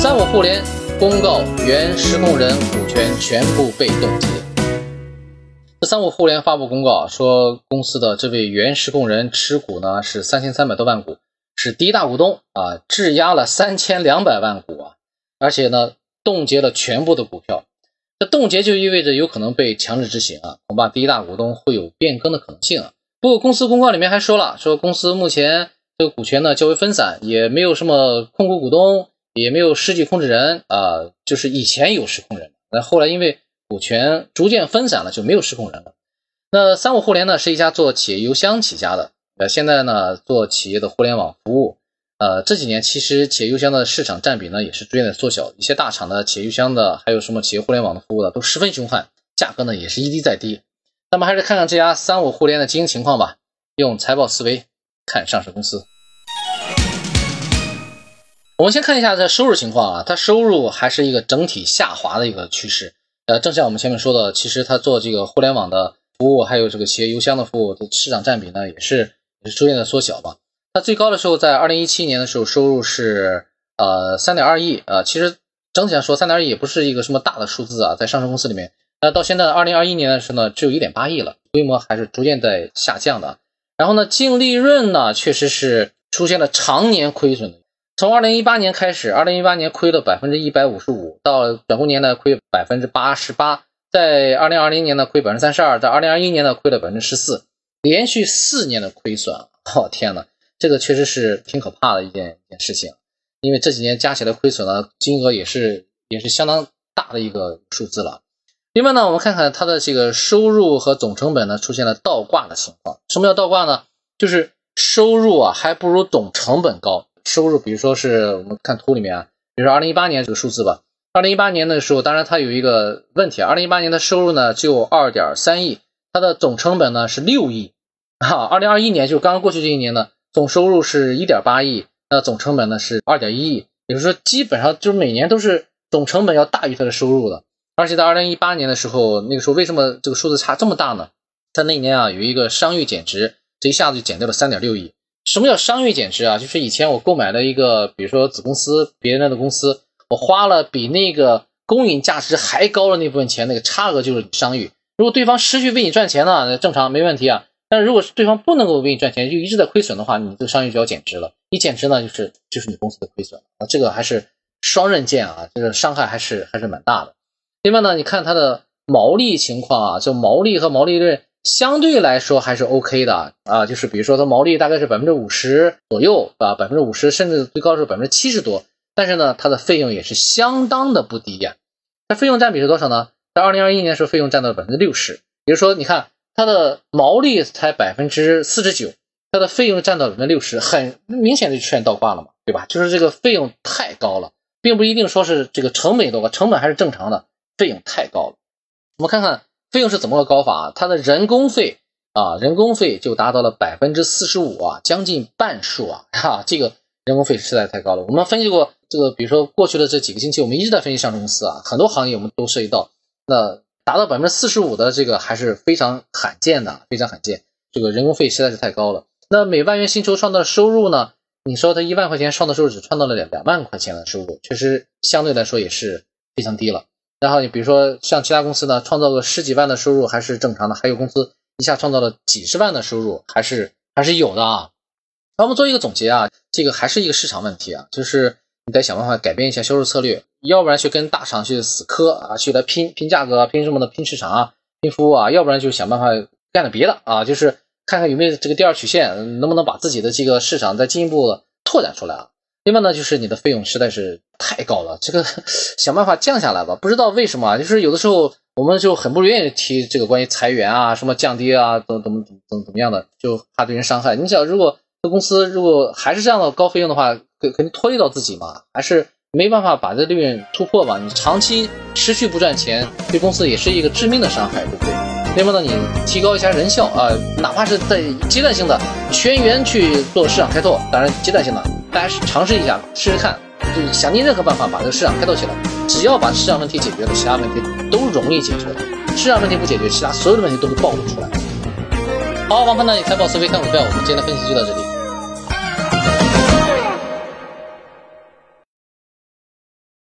三五互联公告原实控人股权全部被冻结。这三五互联发布公告说，公司的这位原实控人持股呢是三千三百多万股，是第一大股东啊，质押了三千两百万股啊，而且呢冻结了全部的股票。这冻结就意味着有可能被强制执行啊，恐怕第一大股东会有变更的可能性啊。不过公司公告里面还说了，说公司目前这个股权呢较为分散，也没有什么控股股东，也没有实际控制人啊，就是以前有实控人，那后来因为股权逐渐分散了，就没有实控人了。那三五互联呢是一家做企业邮箱起家的，呃，现在呢做企业的互联网服务。呃，这几年其实企业邮箱的市场占比呢也是逐渐的缩小，一些大厂的企业邮箱的，还有什么企业互联网的服务的都十分凶悍，价格呢也是一低再低。那么还是看看这家三五互联的经营情况吧，用财报思维看上市公司。我们先看一下这收入情况啊，它收入还是一个整体下滑的一个趋势。呃，正像我们前面说的，其实它做这个互联网的服务，还有这个企业邮箱的服务的市场占比呢，也是也是逐渐的缩小吧。它最高的时候在二零一七年的时候，收入是呃三点二亿啊。其实整体上说，三点二亿也不是一个什么大的数字啊，在上市公司里面。那到现在二零二一年的时候呢，只有一点八亿了，规模还是逐渐在下降的。然后呢，净利润呢，确实是出现了常年亏损的。从二零一八年开始，二零一八年亏了百分之一百五十五，到转过年呢亏百分之八十八，在二零二零年呢亏百分之三十二，在二零二一年呢亏了百分之十四，连续四年的亏损。哦天呐！这个确实是挺可怕的一件一件事情，因为这几年加起来亏损呢，金额也是也是相当大的一个数字了。另外呢，我们看看它的这个收入和总成本呢出现了倒挂的情况。什么叫倒挂呢？就是收入啊还不如总成本高。收入，比如说是我们看图里面啊，比如说二零一八年这个数字吧，二零一八年的时候，当然它有一个问题啊，二零一八年的收入呢就二点三亿，它的总成本呢是六亿啊。二零二一年就刚刚过去这一年呢。总收入是一点八亿，那总成本呢是二点一亿，也就是说基本上就是每年都是总成本要大于它的收入的。而且在二零一八年的时候，那个时候为什么这个数字差这么大呢？在那年啊，有一个商誉减值，这一下子就减掉了三点六亿。什么叫商誉减值啊？就是以前我购买了一个，比如说子公司别人的公司，我花了比那个公允价值还高的那部分钱，那个差额就是商誉。如果对方持续为你赚钱呢，那正常没问题啊。但是如果是对方不能够为你赚钱，就一直在亏损的话，你这个商誉就要减值了。一减值呢，就是就是你公司的亏损啊，这个还是双刃剑啊，这个伤害还是还是蛮大的。另外呢，你看它的毛利情况啊，就毛利和毛利润相对来说还是 OK 的啊，就是比如说它毛利大概是百分之五十左右啊，百分之五十甚至最高是百分之七十多，但是呢，它的费用也是相当的不低呀。它费用占比是多少呢？在二零二一年时候，费用占到了百分之六十，也就是说，你看。它的毛利才百分之四十九，它的费用占到百分之六十，很明显的就出现倒挂了嘛，对吧？就是这个费用太高了，并不一定说是这个成本多高，成本还是正常的，费用太高了。我们看看费用是怎么个高法啊？它的人工费啊，人工费就达到了百分之四十五啊，将近半数啊，哈，这个人工费实在太高了。我们分析过这个，比如说过去的这几个星期，我们一直在分析上市公司啊，很多行业我们都涉及到那。达到百分之四十五的这个还是非常罕见的，非常罕见。这个人工费实在是太高了。那每万元薪酬创造的收入呢？你说他一万块钱创造收入只创造了两两万块钱的收入，确实相对来说也是非常低了。然后你比如说像其他公司呢，创造个十几万的收入还是正常的，还有公司一下创造了几十万的收入，还是还是有的啊。那我们做一个总结啊，这个还是一个市场问题啊，就是你得想办法改变一下销售策略。要不然去跟大厂去死磕啊，去来拼拼价格，啊拼什么的？拼市场啊，拼服务啊。要不然就想办法干点别的啊，就是看看有没有这个第二曲线，能不能把自己的这个市场再进一步拓展出来啊。另外呢，就是你的费用实在是太高了，这个 想办法降下来吧。不知道为什么，就是有的时候我们就很不愿意提这个关于裁员啊，什么降低啊，怎怎么怎么怎么样的，就怕对人伤害。你想，如果这公司如果还是这样的高费用的话，肯肯定拖累到自己嘛，还是。没办法把这利润突破吧？你长期持续不赚钱，对公司也是一个致命的伤害，对不对？另外呢，你提高一下人效啊，哪怕是在阶段性的全员去做市场开拓，当然阶段性的，大家尝试一下，试试看，就想尽任何办法把这个市场开拓起来。只要把市场问题解决了，其他问题都容易解决。市场问题不解决，其他所有的问题都会暴露出来。好，王鹏呢？你财报思维看股票，我们今天的分析就到这里。